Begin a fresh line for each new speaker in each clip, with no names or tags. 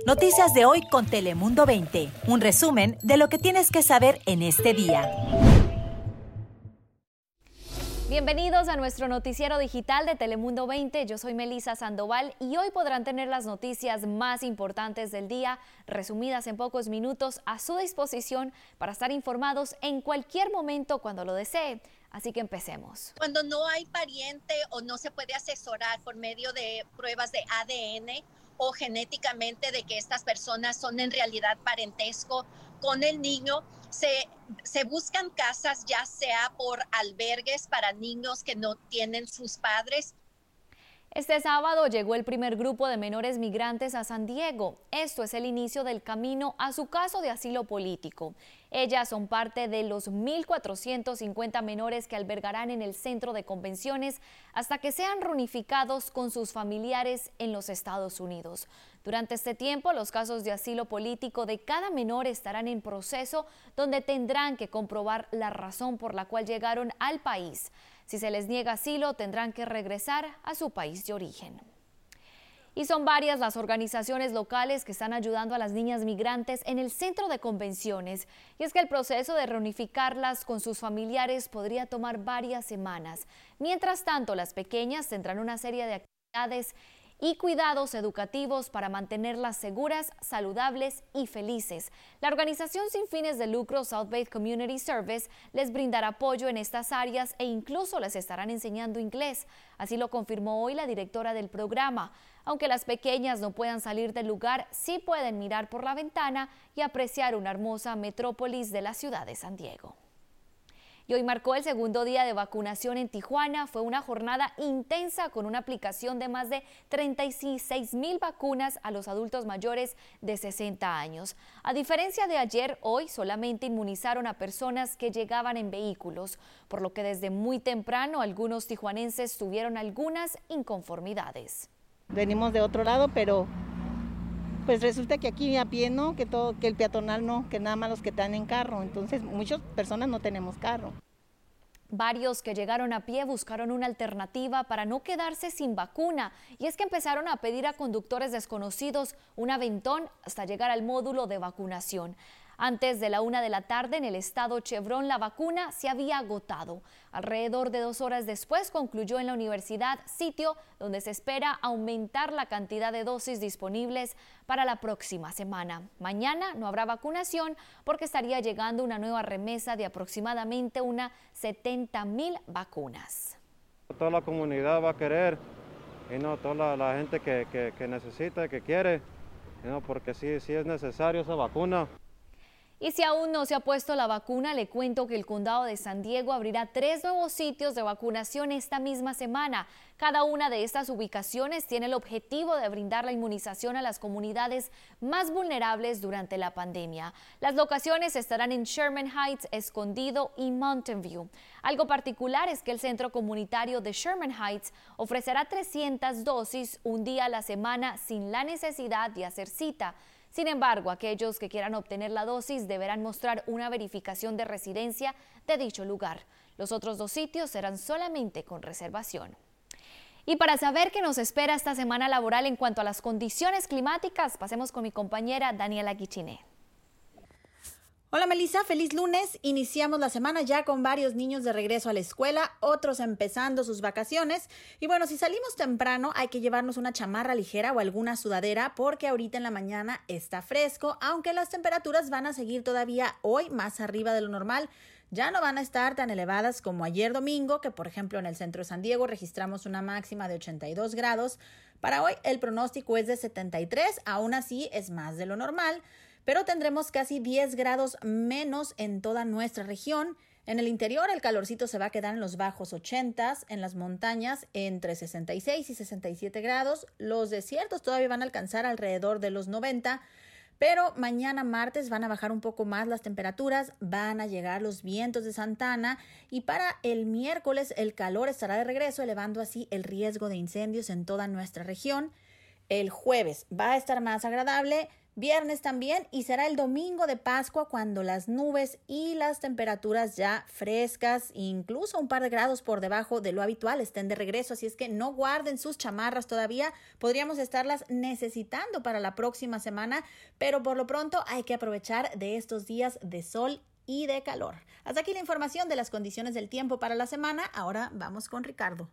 Noticias de hoy con Telemundo 20. Un resumen de lo que tienes que saber en este día.
Bienvenidos a nuestro noticiero digital de Telemundo 20. Yo soy Melisa Sandoval y hoy podrán tener las noticias más importantes del día, resumidas en pocos minutos, a su disposición para estar informados en cualquier momento cuando lo desee. Así que empecemos.
Cuando no hay pariente o no se puede asesorar por medio de pruebas de ADN o genéticamente de que estas personas son en realidad parentesco con el niño, se, se buscan casas ya sea por albergues para niños que no tienen sus padres
este sábado llegó el primer grupo de menores migrantes a San Diego. Esto es el inicio del camino a su caso de asilo político. Ellas son parte de los 1.450 menores que albergarán en el centro de convenciones hasta que sean reunificados con sus familiares en los Estados Unidos. Durante este tiempo, los casos de asilo político de cada menor estarán en proceso donde tendrán que comprobar la razón por la cual llegaron al país. Si se les niega asilo, tendrán que regresar a su país de origen. Y son varias las organizaciones locales que están ayudando a las niñas migrantes en el centro de convenciones. Y es que el proceso de reunificarlas con sus familiares podría tomar varias semanas. Mientras tanto, las pequeñas tendrán una serie de actividades y cuidados educativos para mantenerlas seguras, saludables y felices. La organización sin fines de lucro South Bay Community Service les brindará apoyo en estas áreas e incluso les estarán enseñando inglés. Así lo confirmó hoy la directora del programa. Aunque las pequeñas no puedan salir del lugar, sí pueden mirar por la ventana y apreciar una hermosa metrópolis de la ciudad de San Diego y hoy marcó el segundo día de vacunación en Tijuana. Fue una jornada intensa con una aplicación de más de 36 mil vacunas a los adultos mayores de 60 años. A diferencia de ayer, hoy solamente inmunizaron a personas que llegaban en vehículos, por lo que desde muy temprano algunos tijuanenses tuvieron algunas inconformidades.
Venimos de otro lado, pero pues resulta que aquí a pie no, que todo, que el peatonal no, que nada más los que están en carro. Entonces muchas personas no tenemos carro.
Varios que llegaron a pie buscaron una alternativa para no quedarse sin vacuna y es que empezaron a pedir a conductores desconocidos un aventón hasta llegar al módulo de vacunación. Antes de la una de la tarde en el estado Chevron la vacuna se había agotado. Alrededor de dos horas después concluyó en la universidad, sitio donde se espera aumentar la cantidad de dosis disponibles para la próxima semana. Mañana no habrá vacunación porque estaría llegando una nueva remesa de aproximadamente unas 70 mil vacunas.
Toda la comunidad va a querer y no toda la, gente que, que, necesita, que quiere, porque sí, sí es necesario esa vacuna.
Y si aún no se ha puesto la vacuna, le cuento que el condado de San Diego abrirá tres nuevos sitios de vacunación esta misma semana. Cada una de estas ubicaciones tiene el objetivo de brindar la inmunización a las comunidades más vulnerables durante la pandemia. Las locaciones estarán en Sherman Heights, Escondido y Mountain View. Algo particular es que el centro comunitario de Sherman Heights ofrecerá 300 dosis un día a la semana sin la necesidad de hacer cita. Sin embargo, aquellos que quieran obtener la dosis deberán mostrar una verificación de residencia de dicho lugar. Los otros dos sitios serán solamente con reservación. Y para saber qué nos espera esta semana laboral en cuanto a las condiciones climáticas, pasemos con mi compañera Daniela Guichiné.
Hola Melissa, feliz lunes. Iniciamos la semana ya con varios niños de regreso a la escuela, otros empezando sus vacaciones. Y bueno, si salimos temprano hay que llevarnos una chamarra ligera o alguna sudadera porque ahorita en la mañana está fresco, aunque las temperaturas van a seguir todavía hoy más arriba de lo normal. Ya no van a estar tan elevadas como ayer domingo, que por ejemplo en el centro de San Diego registramos una máxima de 82 grados. Para hoy el pronóstico es de 73, aún así es más de lo normal pero tendremos casi 10 grados menos en toda nuestra región. En el interior el calorcito se va a quedar en los bajos 80, en las montañas entre 66 y 67 grados, los desiertos todavía van a alcanzar alrededor de los 90, pero mañana martes van a bajar un poco más las temperaturas, van a llegar los vientos de Santana y para el miércoles el calor estará de regreso, elevando así el riesgo de incendios en toda nuestra región. el jueves va a estar más agradable, viernes también y será el domingo de Pascua cuando las nubes y las temperaturas ya frescas, incluso un par de grados por debajo de lo habitual, estén de regreso. Así es que no guarden sus chamarras todavía, podríamos estarlas necesitando para la próxima semana, pero por lo pronto hay que aprovechar de estos días de sol y de calor. Hasta aquí la información de las condiciones del tiempo para la semana. Ahora vamos con Ricardo.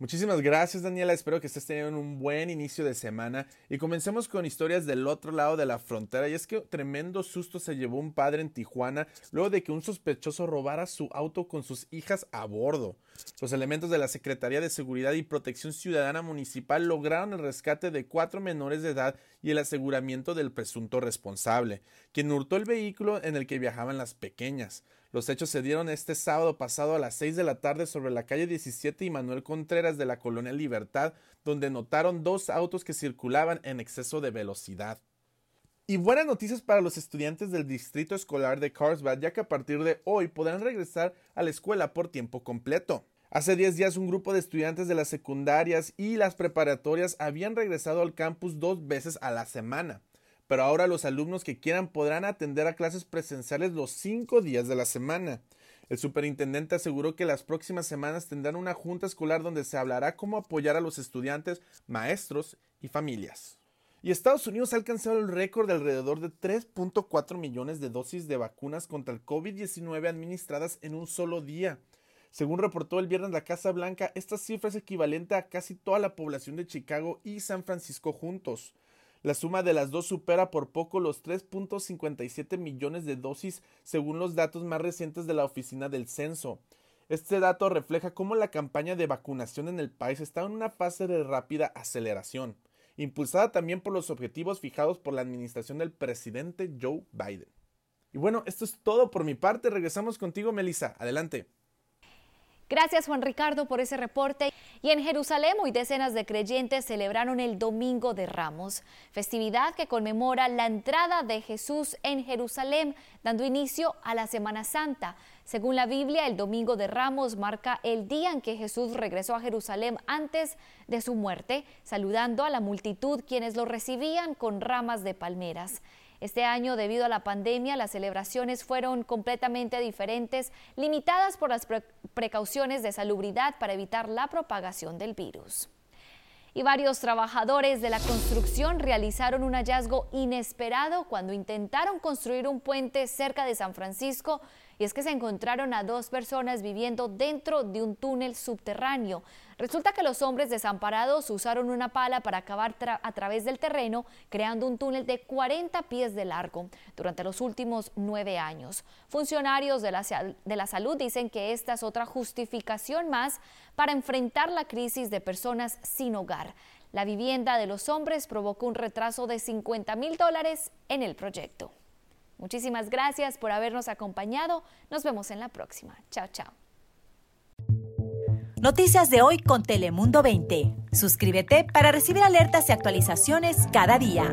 Muchísimas gracias Daniela, espero que estés teniendo un buen inicio de semana y comencemos con historias del otro lado de la frontera y es que tremendo susto se llevó un padre en Tijuana luego de que un sospechoso robara su auto con sus hijas a bordo. Los elementos de la Secretaría de Seguridad y Protección Ciudadana Municipal lograron el rescate de cuatro menores de edad y el aseguramiento del presunto responsable, quien hurtó el vehículo en el que viajaban las pequeñas. Los hechos se dieron este sábado pasado a las 6 de la tarde sobre la calle 17 y Manuel Contreras de la colonia Libertad, donde notaron dos autos que circulaban en exceso de velocidad. Y buenas noticias para los estudiantes del distrito escolar de Carlsbad, ya que a partir de hoy podrán regresar a la escuela por tiempo completo. Hace 10 días un grupo de estudiantes de las secundarias y las preparatorias habían regresado al campus dos veces a la semana pero ahora los alumnos que quieran podrán atender a clases presenciales los cinco días de la semana. El superintendente aseguró que las próximas semanas tendrán una junta escolar donde se hablará cómo apoyar a los estudiantes, maestros y familias. Y Estados Unidos ha alcanzado el récord de alrededor de 3.4 millones de dosis de vacunas contra el COVID-19 administradas en un solo día. Según reportó el viernes la Casa Blanca, esta cifra es equivalente a casi toda la población de Chicago y San Francisco juntos. La suma de las dos supera por poco los 3.57 millones de dosis según los datos más recientes de la Oficina del Censo. Este dato refleja cómo la campaña de vacunación en el país está en una fase de rápida aceleración, impulsada también por los objetivos fijados por la administración del presidente Joe Biden. Y bueno, esto es todo por mi parte. Regresamos contigo, Melissa. Adelante.
Gracias Juan Ricardo por ese reporte. Y en Jerusalén hoy decenas de creyentes celebraron el Domingo de Ramos, festividad que conmemora la entrada de Jesús en Jerusalén, dando inicio a la Semana Santa. Según la Biblia, el Domingo de Ramos marca el día en que Jesús regresó a Jerusalén antes de su muerte, saludando a la multitud quienes lo recibían con ramas de palmeras. Este año, debido a la pandemia, las celebraciones fueron completamente diferentes, limitadas por las precauciones de salubridad para evitar la propagación del virus. Y varios trabajadores de la construcción realizaron un hallazgo inesperado cuando intentaron construir un puente cerca de San Francisco y es que se encontraron a dos personas viviendo dentro de un túnel subterráneo. Resulta que los hombres desamparados usaron una pala para acabar a través del terreno, creando un túnel de 40 pies de largo durante los últimos nueve años. Funcionarios de la, de la salud dicen que esta es otra justificación más para enfrentar la crisis de personas sin hogar. La vivienda de los hombres provocó un retraso de 50 mil dólares en el proyecto. Muchísimas gracias por habernos acompañado. Nos vemos en la próxima. Chao, chao.
Noticias de hoy con Telemundo 20. Suscríbete para recibir alertas y actualizaciones cada día.